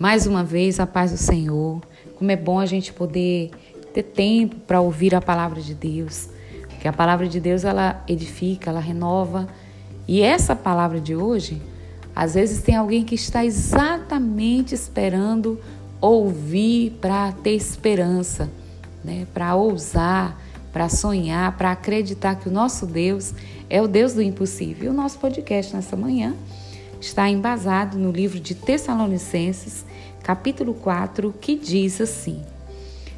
Mais uma vez, a paz do Senhor. Como é bom a gente poder ter tempo para ouvir a palavra de Deus. Porque a palavra de Deus, ela edifica, ela renova. E essa palavra de hoje, às vezes tem alguém que está exatamente esperando ouvir para ter esperança, né? para ousar, para sonhar, para acreditar que o nosso Deus é o Deus do impossível. E o nosso podcast nessa manhã está embasado no livro de Tessalonicenses, capítulo 4, que diz assim: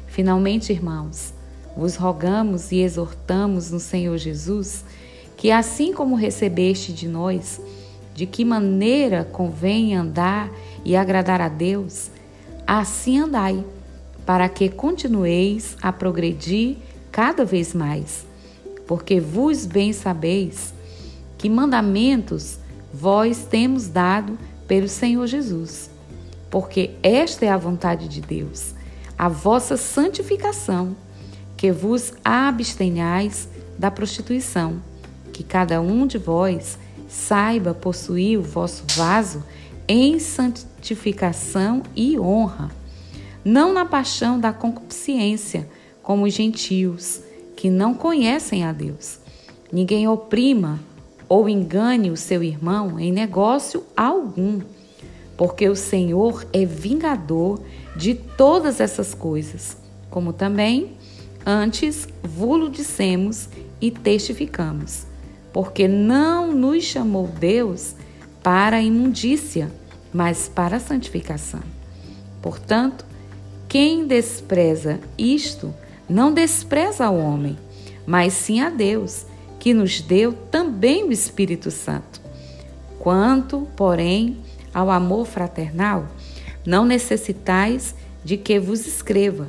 Finalmente, irmãos, vos rogamos e exortamos no Senhor Jesus que, assim como recebeste de nós, de que maneira convém andar e agradar a Deus, assim andai, para que continueis a progredir cada vez mais. Porque vos bem sabeis que mandamentos vós temos dado pelo Senhor Jesus. Porque esta é a vontade de Deus, a vossa santificação, que vos abstenhais da prostituição, que cada um de vós saiba possuir o vosso vaso em santificação e honra, não na paixão da concupiscência, como os gentios, que não conhecem a Deus. Ninguém oprima ou engane o seu irmão em negócio algum, porque o Senhor é vingador de todas essas coisas, como também antes vulo dissemos e testificamos, porque não nos chamou Deus para a imundícia, mas para a santificação. Portanto, quem despreza isto, não despreza o homem, mas sim a Deus que nos deu também o Espírito Santo. Quanto, porém, ao amor fraternal, não necessitais de que vos escreva,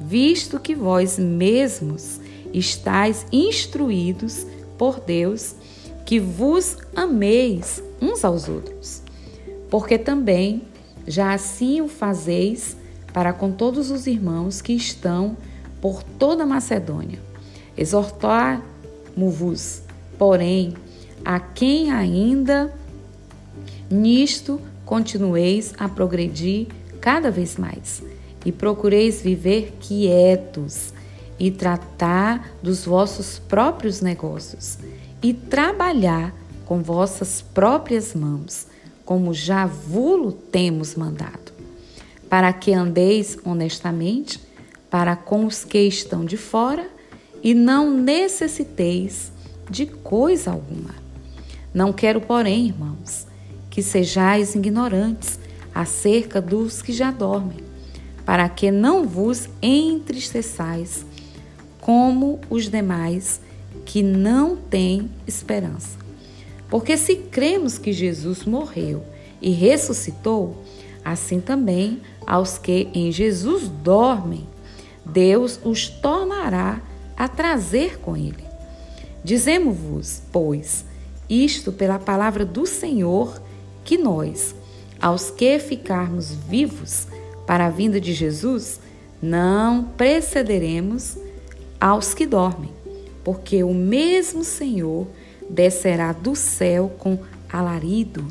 visto que vós mesmos estáis instruídos por Deus que vos ameis uns aos outros. Porque também já assim o fazeis para com todos os irmãos que estão por toda a Macedônia. Exortar vos porém, a quem ainda nisto continueis a progredir cada vez mais, e procureis viver quietos e tratar dos vossos próprios negócios, e trabalhar com vossas próprias mãos, como já vulo temos mandado, para que andeis honestamente para com os que estão de fora e não necessiteis de coisa alguma. Não quero, porém, irmãos, que sejais ignorantes acerca dos que já dormem, para que não vos entristeçais como os demais que não têm esperança. Porque se cremos que Jesus morreu e ressuscitou, assim também aos que em Jesus dormem, Deus os tornará a trazer com ele. Dizemos-vos, pois, isto pela palavra do Senhor, que nós, aos que ficarmos vivos para a vinda de Jesus, não precederemos aos que dormem, porque o mesmo Senhor descerá do céu com alarido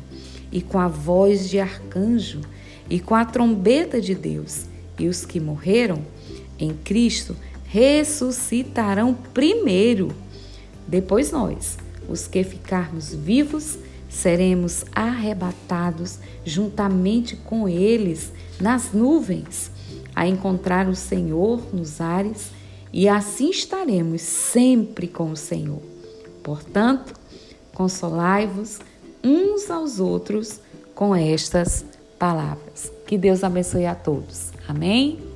e com a voz de arcanjo e com a trombeta de Deus, e os que morreram em Cristo ressuscitarão primeiro. Depois nós, os que ficarmos vivos, seremos arrebatados juntamente com eles nas nuvens, a encontrar o Senhor nos ares, e assim estaremos sempre com o Senhor. Portanto, consolai-vos uns aos outros com estas palavras. Que Deus abençoe a todos. Amém?